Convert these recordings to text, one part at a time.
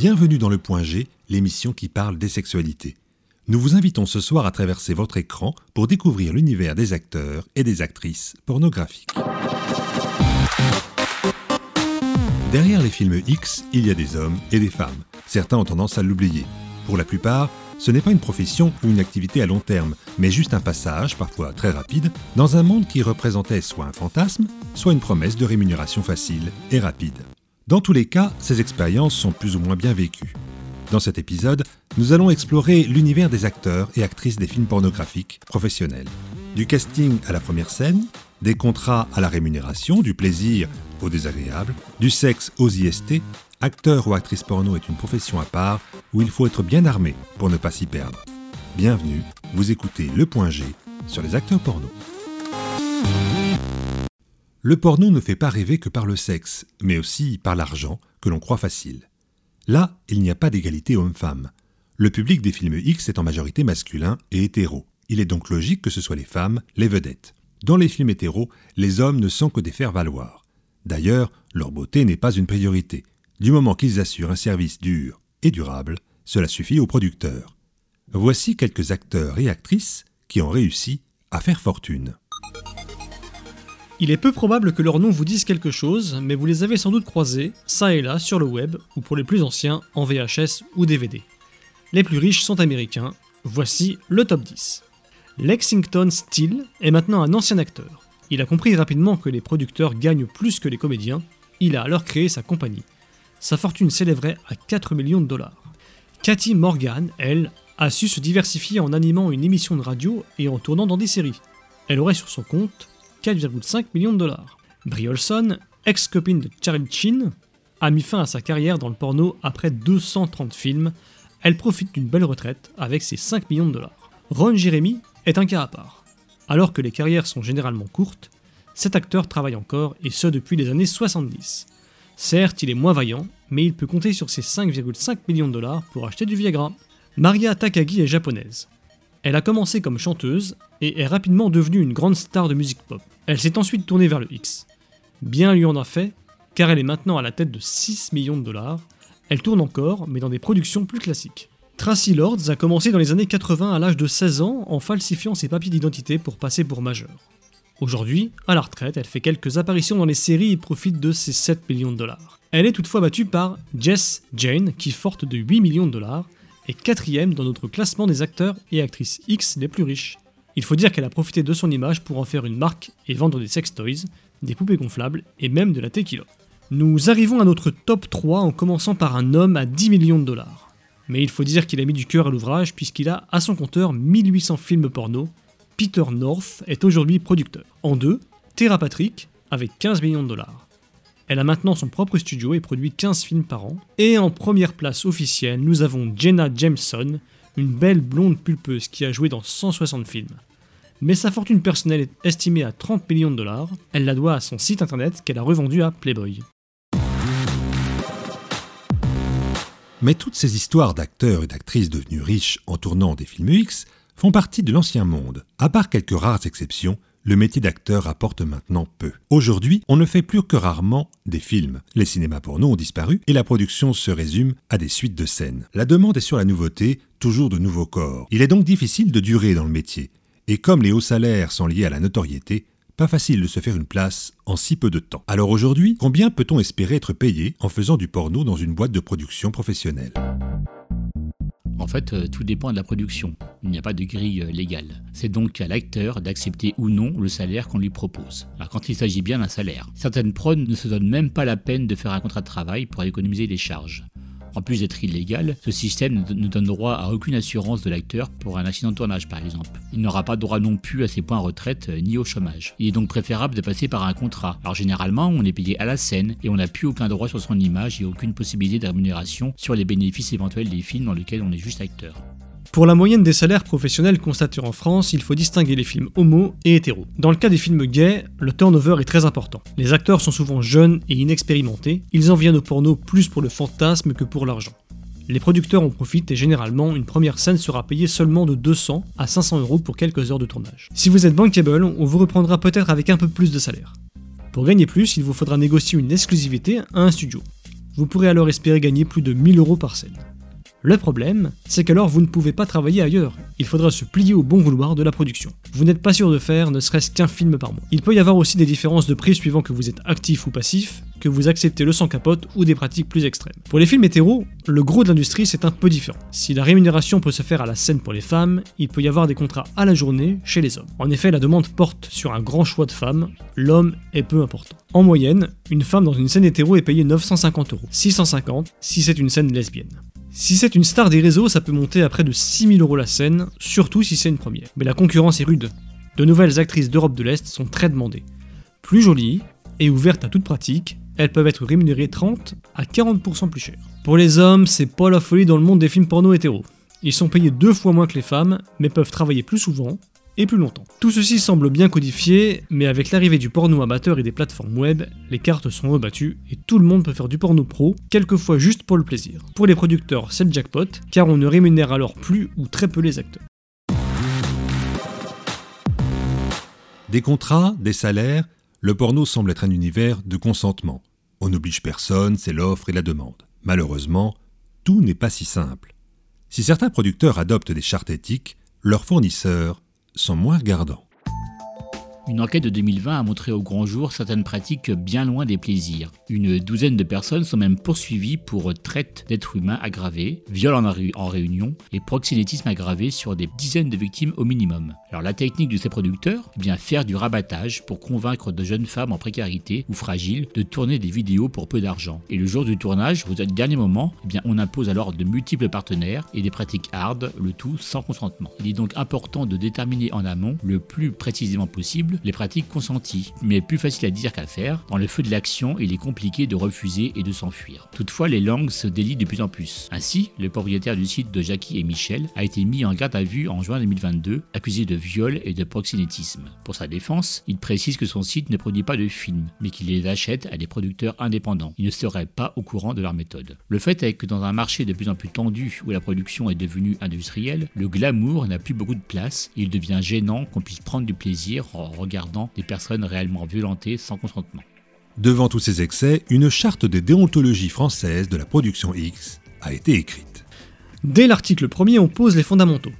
Bienvenue dans le Point G, l'émission qui parle des sexualités. Nous vous invitons ce soir à traverser votre écran pour découvrir l'univers des acteurs et des actrices pornographiques. Derrière les films X, il y a des hommes et des femmes. Certains ont tendance à l'oublier. Pour la plupart, ce n'est pas une profession ou une activité à long terme, mais juste un passage, parfois très rapide, dans un monde qui représentait soit un fantasme, soit une promesse de rémunération facile et rapide. Dans tous les cas, ces expériences sont plus ou moins bien vécues. Dans cet épisode, nous allons explorer l'univers des acteurs et actrices des films pornographiques professionnels. Du casting à la première scène, des contrats à la rémunération, du plaisir au désagréable, du sexe aux IST, acteur ou actrice porno est une profession à part où il faut être bien armé pour ne pas s'y perdre. Bienvenue, vous écoutez Le Point G sur les acteurs porno. Le porno ne fait pas rêver que par le sexe, mais aussi par l'argent que l'on croit facile. Là, il n'y a pas d'égalité homme-femme. Le public des films X est en majorité masculin et hétéro. Il est donc logique que ce soit les femmes, les vedettes. Dans les films hétéros, les hommes ne sont que des faire-valoir. D'ailleurs, leur beauté n'est pas une priorité. Du moment qu'ils assurent un service dur et durable, cela suffit aux producteurs. Voici quelques acteurs et actrices qui ont réussi à faire fortune. Il est peu probable que leurs noms vous disent quelque chose, mais vous les avez sans doute croisés, ça et là, sur le web, ou pour les plus anciens, en VHS ou DVD. Les plus riches sont américains, voici le top 10. Lexington Steele est maintenant un ancien acteur. Il a compris rapidement que les producteurs gagnent plus que les comédiens, il a alors créé sa compagnie. Sa fortune s'élèverait à 4 millions de dollars. Cathy Morgan, elle, a su se diversifier en animant une émission de radio et en tournant dans des séries. Elle aurait sur son compte 4,5 millions de dollars. Brie Olson, ex-copine de Charlie Chin, a mis fin à sa carrière dans le porno après 230 films. Elle profite d'une belle retraite avec ses 5 millions de dollars. Ron Jeremy est un cas à part. Alors que les carrières sont généralement courtes, cet acteur travaille encore et ce depuis les années 70. Certes, il est moins vaillant, mais il peut compter sur ses 5,5 millions de dollars pour acheter du Viagra. Maria Takagi est japonaise. Elle a commencé comme chanteuse et est rapidement devenue une grande star de musique pop. Elle s'est ensuite tournée vers le X. Bien lui en a fait, car elle est maintenant à la tête de 6 millions de dollars. Elle tourne encore, mais dans des productions plus classiques. Tracy Lords a commencé dans les années 80 à l'âge de 16 ans en falsifiant ses papiers d'identité pour passer pour majeure. Aujourd'hui, à la retraite, elle fait quelques apparitions dans les séries et profite de ses 7 millions de dollars. Elle est toutefois battue par Jess Jane, qui forte de 8 millions de dollars, et quatrième dans notre classement des acteurs et actrices X les plus riches. Il faut dire qu'elle a profité de son image pour en faire une marque et vendre des sex toys, des poupées gonflables et même de la tequila. Nous arrivons à notre top 3 en commençant par un homme à 10 millions de dollars. Mais il faut dire qu'il a mis du cœur à l'ouvrage puisqu'il a à son compteur 1800 films porno. Peter North est aujourd'hui producteur. En deux, Tera Patrick avec 15 millions de dollars. Elle a maintenant son propre studio et produit 15 films par an. Et en première place officielle, nous avons Jenna Jameson, une belle blonde pulpeuse qui a joué dans 160 films. Mais sa fortune personnelle est estimée à 30 millions de dollars. Elle la doit à son site internet qu'elle a revendu à Playboy. Mais toutes ces histoires d'acteurs et d'actrices devenus riches en tournant des films X font partie de l'ancien monde, à part quelques rares exceptions le métier d'acteur rapporte maintenant peu. Aujourd'hui, on ne fait plus que rarement des films. Les cinémas porno ont disparu et la production se résume à des suites de scènes. La demande est sur la nouveauté, toujours de nouveaux corps. Il est donc difficile de durer dans le métier. Et comme les hauts salaires sont liés à la notoriété, pas facile de se faire une place en si peu de temps. Alors aujourd'hui, combien peut-on espérer être payé en faisant du porno dans une boîte de production professionnelle? En fait, euh, tout dépend de la production. Il n'y a pas de grille euh, légale. C'est donc à l'acteur d'accepter ou non le salaire qu'on lui propose. Alors quand il s'agit bien d'un salaire. Certaines prods ne se donnent même pas la peine de faire un contrat de travail pour économiser des charges. En plus d'être illégal, ce système ne donne droit à aucune assurance de l'acteur pour un accident de tournage par exemple. Il n'aura pas droit non plus à ses points retraite euh, ni au chômage. Il est donc préférable de passer par un contrat. Alors généralement, on est payé à la scène et on n'a plus aucun droit sur son image et aucune possibilité de rémunération sur les bénéfices éventuels des films dans lesquels on est juste acteur. Pour la moyenne des salaires professionnels constatés en France, il faut distinguer les films homo et hétéro. Dans le cas des films gays, le turnover est très important. Les acteurs sont souvent jeunes et inexpérimentés, ils en viennent au porno plus pour le fantasme que pour l'argent. Les producteurs en profitent et généralement, une première scène sera payée seulement de 200 à 500 euros pour quelques heures de tournage. Si vous êtes bankable, on vous reprendra peut-être avec un peu plus de salaire. Pour gagner plus, il vous faudra négocier une exclusivité à un studio. Vous pourrez alors espérer gagner plus de 1000 euros par scène. Le problème, c'est qu'alors vous ne pouvez pas travailler ailleurs. Il faudra se plier au bon vouloir de la production. Vous n'êtes pas sûr de faire ne serait-ce qu'un film par mois. Il peut y avoir aussi des différences de prix suivant que vous êtes actif ou passif, que vous acceptez le sans capote ou des pratiques plus extrêmes. Pour les films hétéros, le gros de l'industrie c'est un peu différent. Si la rémunération peut se faire à la scène pour les femmes, il peut y avoir des contrats à la journée chez les hommes. En effet, la demande porte sur un grand choix de femmes, l'homme est peu important. En moyenne, une femme dans une scène hétéro est payée 950 euros, 650 si c'est une scène lesbienne. Si c'est une star des réseaux, ça peut monter à près de 6000 euros la scène, surtout si c'est une première. Mais la concurrence est rude. De nouvelles actrices d'Europe de l'Est sont très demandées. Plus jolies et ouvertes à toute pratique, elles peuvent être rémunérées 30 à 40% plus cher. Pour les hommes, c'est pas la folie dans le monde des films porno hétéros. Ils sont payés deux fois moins que les femmes, mais peuvent travailler plus souvent et plus longtemps. Tout ceci semble bien codifié, mais avec l'arrivée du porno amateur et des plateformes web, les cartes sont rebattues et tout le monde peut faire du porno pro, quelquefois juste pour le plaisir. Pour les producteurs, c'est le jackpot, car on ne rémunère alors plus ou très peu les acteurs. Des contrats, des salaires, le porno semble être un univers de consentement. On n'oblige personne, c'est l'offre et la demande. Malheureusement, tout n'est pas si simple. Si certains producteurs adoptent des chartes éthiques, leurs fournisseurs sont moins regardants. Une enquête de 2020 a montré au grand jour certaines pratiques bien loin des plaisirs. Une douzaine de personnes sont même poursuivies pour traite d'êtres humains aggravés, viol en, réunion et proxénétisme aggravé sur des dizaines de victimes au minimum. Alors la technique de ces producteurs, eh bien faire du rabattage pour convaincre de jeunes femmes en précarité ou fragiles de tourner des vidéos pour peu d'argent. Et le jour du tournage, au dernier moment, eh bien on impose alors de multiples partenaires et des pratiques hard, le tout sans consentement. Il est donc important de déterminer en amont le plus précisément possible les pratiques consenties, mais plus facile à dire qu'à faire. Dans le feu de l'action, il est compliqué de refuser et de s'enfuir. Toutefois, les langues se délient de plus en plus. Ainsi, le propriétaire du site de Jackie et Michel a été mis en garde à vue en juin 2022, accusé de viol et de proxénétisme. Pour sa défense, il précise que son site ne produit pas de films, mais qu'il les achète à des producteurs indépendants. Il ne serait pas au courant de leur méthode. Le fait est que dans un marché de plus en plus tendu où la production est devenue industrielle, le glamour n'a plus beaucoup de place et il devient gênant qu'on puisse prendre du plaisir en regardant des personnes réellement violentées sans consentement. Devant tous ces excès, une charte des déontologies françaises de la production X a été écrite. Dès l'article 1er, on pose les fondamentaux.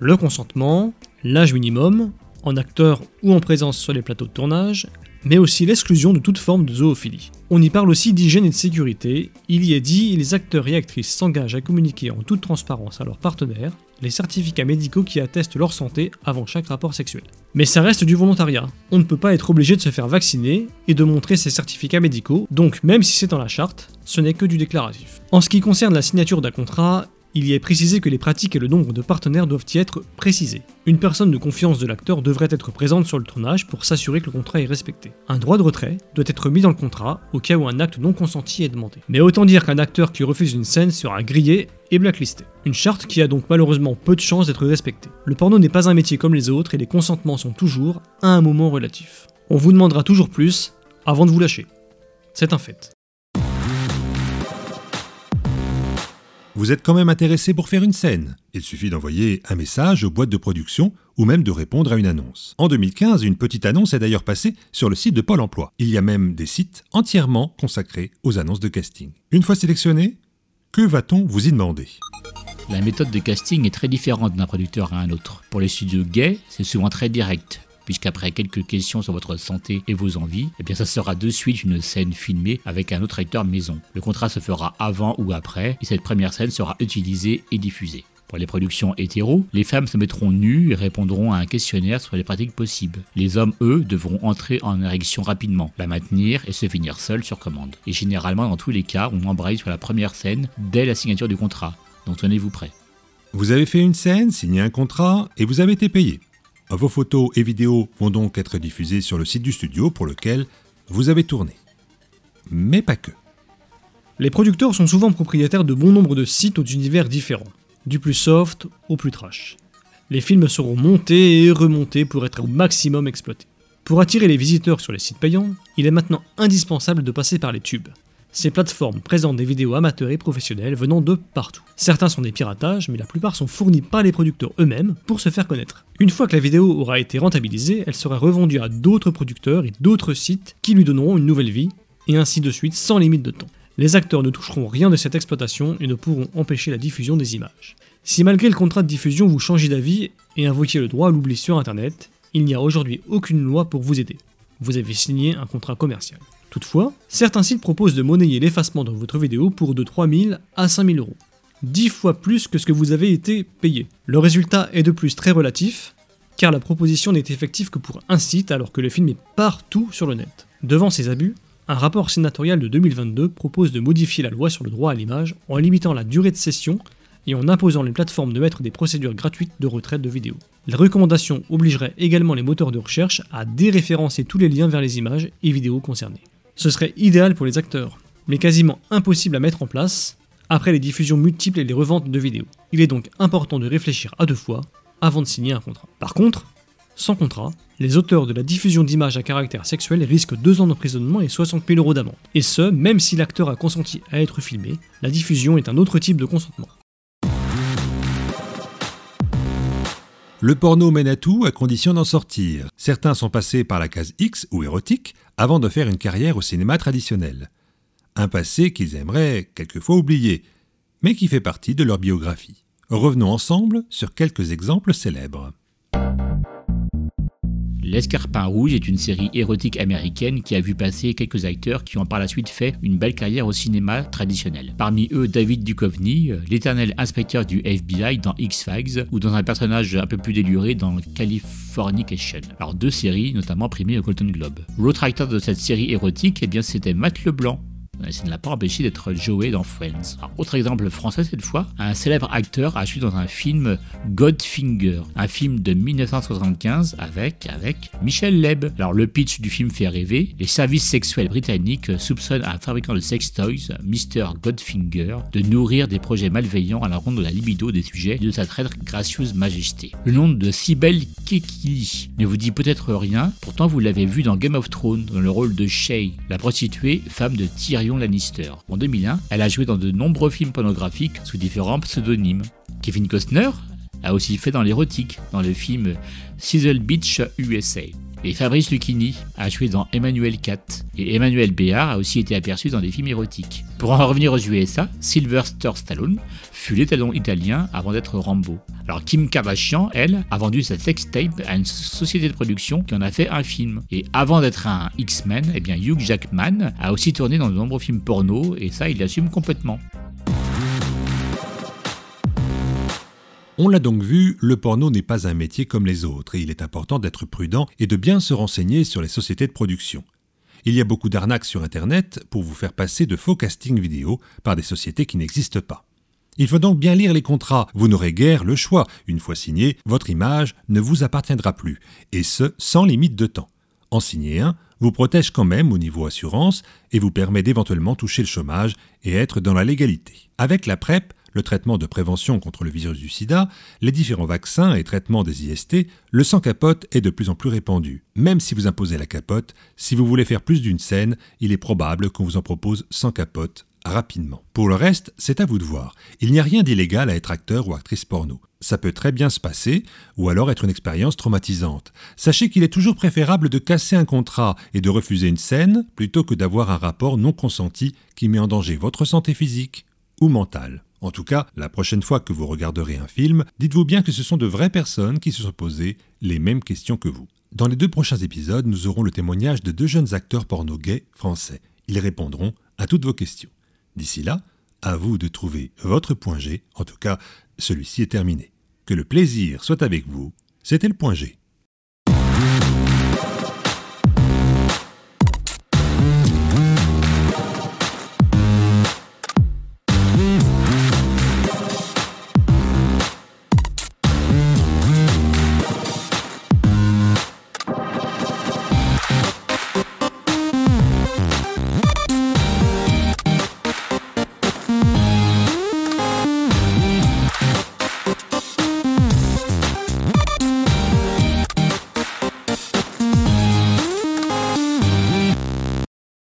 Le consentement, l'âge minimum, en acteur ou en présence sur les plateaux de tournage, mais aussi l'exclusion de toute forme de zoophilie. On y parle aussi d'hygiène et de sécurité. Il y est dit, les acteurs et actrices s'engagent à communiquer en toute transparence à leurs partenaires les certificats médicaux qui attestent leur santé avant chaque rapport sexuel. Mais ça reste du volontariat. On ne peut pas être obligé de se faire vacciner et de montrer ces certificats médicaux, donc même si c'est dans la charte, ce n'est que du déclaratif. En ce qui concerne la signature d'un contrat, il y est précisé que les pratiques et le nombre de partenaires doivent y être précisés. Une personne de confiance de l'acteur devrait être présente sur le tournage pour s'assurer que le contrat est respecté. Un droit de retrait doit être mis dans le contrat au cas où un acte non consenti est demandé. Mais autant dire qu'un acteur qui refuse une scène sera grillé et blacklisté. Une charte qui a donc malheureusement peu de chances d'être respectée. Le porno n'est pas un métier comme les autres et les consentements sont toujours à un moment relatif. On vous demandera toujours plus avant de vous lâcher. C'est un fait. Vous êtes quand même intéressé pour faire une scène. Il suffit d'envoyer un message aux boîtes de production ou même de répondre à une annonce. En 2015, une petite annonce est d'ailleurs passée sur le site de Pôle Emploi. Il y a même des sites entièrement consacrés aux annonces de casting. Une fois sélectionné, que va-t-on vous y demander? La méthode de casting est très différente d'un producteur à un autre. Pour les studios gays, c'est souvent très direct puisqu'après quelques questions sur votre santé et vos envies, eh bien ça sera de suite une scène filmée avec un autre acteur maison. Le contrat se fera avant ou après, et cette première scène sera utilisée et diffusée. Pour les productions hétéro, les femmes se mettront nues et répondront à un questionnaire sur les pratiques possibles. Les hommes, eux, devront entrer en érection rapidement, la maintenir et se finir seuls sur commande. Et généralement, dans tous les cas, on embraye sur la première scène dès la signature du contrat. Donc tenez-vous prêts. Vous avez fait une scène, signé un contrat et vous avez été payé. Vos photos et vidéos vont donc être diffusées sur le site du studio pour lequel vous avez tourné. Mais pas que. Les producteurs sont souvent propriétaires de bon nombre de sites aux univers différents, du plus soft au plus trash. Les films seront montés et remontés pour être au maximum exploités. Pour attirer les visiteurs sur les sites payants, il est maintenant indispensable de passer par les tubes. Ces plateformes présentent des vidéos amateurs et professionnelles venant de partout. Certains sont des piratages, mais la plupart sont fournis par les producteurs eux-mêmes pour se faire connaître. Une fois que la vidéo aura été rentabilisée, elle sera revendue à d'autres producteurs et d'autres sites qui lui donneront une nouvelle vie, et ainsi de suite sans limite de temps. Les acteurs ne toucheront rien de cette exploitation et ne pourront empêcher la diffusion des images. Si malgré le contrat de diffusion vous changez d'avis et invoquiez le droit à l'oubli sur Internet, il n'y a aujourd'hui aucune loi pour vous aider. Vous avez signé un contrat commercial. Toutefois, certains sites proposent de monnayer l'effacement de votre vidéo pour de 3000 à 5000 euros. 10 fois plus que ce que vous avez été payé. Le résultat est de plus très relatif, car la proposition n'est effective que pour un site alors que le film est partout sur le net. Devant ces abus, un rapport sénatorial de 2022 propose de modifier la loi sur le droit à l'image en limitant la durée de session et en imposant les plateformes de mettre des procédures gratuites de retraite de vidéos. Les recommandations obligeraient également les moteurs de recherche à déréférencer tous les liens vers les images et vidéos concernées. Ce serait idéal pour les acteurs, mais quasiment impossible à mettre en place après les diffusions multiples et les reventes de vidéos. Il est donc important de réfléchir à deux fois avant de signer un contrat. Par contre, sans contrat, les auteurs de la diffusion d'images à caractère sexuel risquent 2 ans d'emprisonnement et 60 000 euros d'amende. Et ce, même si l'acteur a consenti à être filmé, la diffusion est un autre type de consentement. Le porno mène à tout à condition d'en sortir. Certains sont passés par la case X ou érotique avant de faire une carrière au cinéma traditionnel. Un passé qu'ils aimeraient quelquefois oublier, mais qui fait partie de leur biographie. Revenons ensemble sur quelques exemples célèbres. L'Escarpin Rouge est une série érotique américaine qui a vu passer quelques acteurs qui ont par la suite fait une belle carrière au cinéma traditionnel. Parmi eux, David Duchovny, l'éternel inspecteur du FBI dans X-Files ou dans un personnage un peu plus déluré dans Californication. Alors deux séries notamment primées au Golden Globe. L'autre acteur de cette série érotique, eh bien c'était Matt Leblanc, ça ne l'a pas empêché d'être joué dans Friends. autre exemple français cette fois, un célèbre acteur a joué dans un film Godfinger, un film de 1975 avec, avec Michel Leb. Alors le pitch du film fait rêver, les services sexuels britanniques soupçonnent un fabricant de sex toys, Mr. Godfinger, de nourrir des projets malveillants à la ronde de la libido des sujets de sa très gracieuse majesté. Le nom de Sibel Kekili ne vous dit peut-être rien, pourtant vous l'avez vu dans Game of Thrones dans le rôle de Shay, la prostituée, femme de Tyrion Lannister. En 2001, elle a joué dans de nombreux films pornographiques sous différents pseudonymes. Kevin Costner a aussi fait dans l'érotique, dans le film Sizzle Beach USA. Et Fabrice Lucchini a joué dans Emmanuel 4. Et Emmanuel Béard a aussi été aperçu dans des films érotiques. Pour en revenir aux USA, Sylvester Stallone fut l'étalon italien avant d'être Rambo. Alors Kim Kardashian, elle, a vendu sa sextape à une société de production qui en a fait un film. Et avant d'être un X-Men, eh bien Hugh Jackman a aussi tourné dans de nombreux films porno et ça il l'assume complètement. On l'a donc vu, le porno n'est pas un métier comme les autres et il est important d'être prudent et de bien se renseigner sur les sociétés de production. Il y a beaucoup d'arnaques sur Internet pour vous faire passer de faux castings vidéo par des sociétés qui n'existent pas. Il faut donc bien lire les contrats, vous n'aurez guère le choix. Une fois signé, votre image ne vous appartiendra plus, et ce, sans limite de temps. En signer un vous protège quand même au niveau assurance et vous permet d'éventuellement toucher le chômage et être dans la légalité. Avec la PrEP, le traitement de prévention contre le virus du sida, les différents vaccins et traitements des IST, le sans capote est de plus en plus répandu. Même si vous imposez la capote, si vous voulez faire plus d'une scène, il est probable qu'on vous en propose sans capote rapidement. Pour le reste, c'est à vous de voir. Il n'y a rien d'illégal à être acteur ou actrice porno. Ça peut très bien se passer, ou alors être une expérience traumatisante. Sachez qu'il est toujours préférable de casser un contrat et de refuser une scène plutôt que d'avoir un rapport non consenti qui met en danger votre santé physique ou mentale. En tout cas, la prochaine fois que vous regarderez un film, dites-vous bien que ce sont de vraies personnes qui se sont posées les mêmes questions que vous. Dans les deux prochains épisodes, nous aurons le témoignage de deux jeunes acteurs porno gays français. Ils répondront à toutes vos questions. D'ici là, à vous de trouver votre point G. En tout cas, celui-ci est terminé. Que le plaisir soit avec vous. C'était le point G.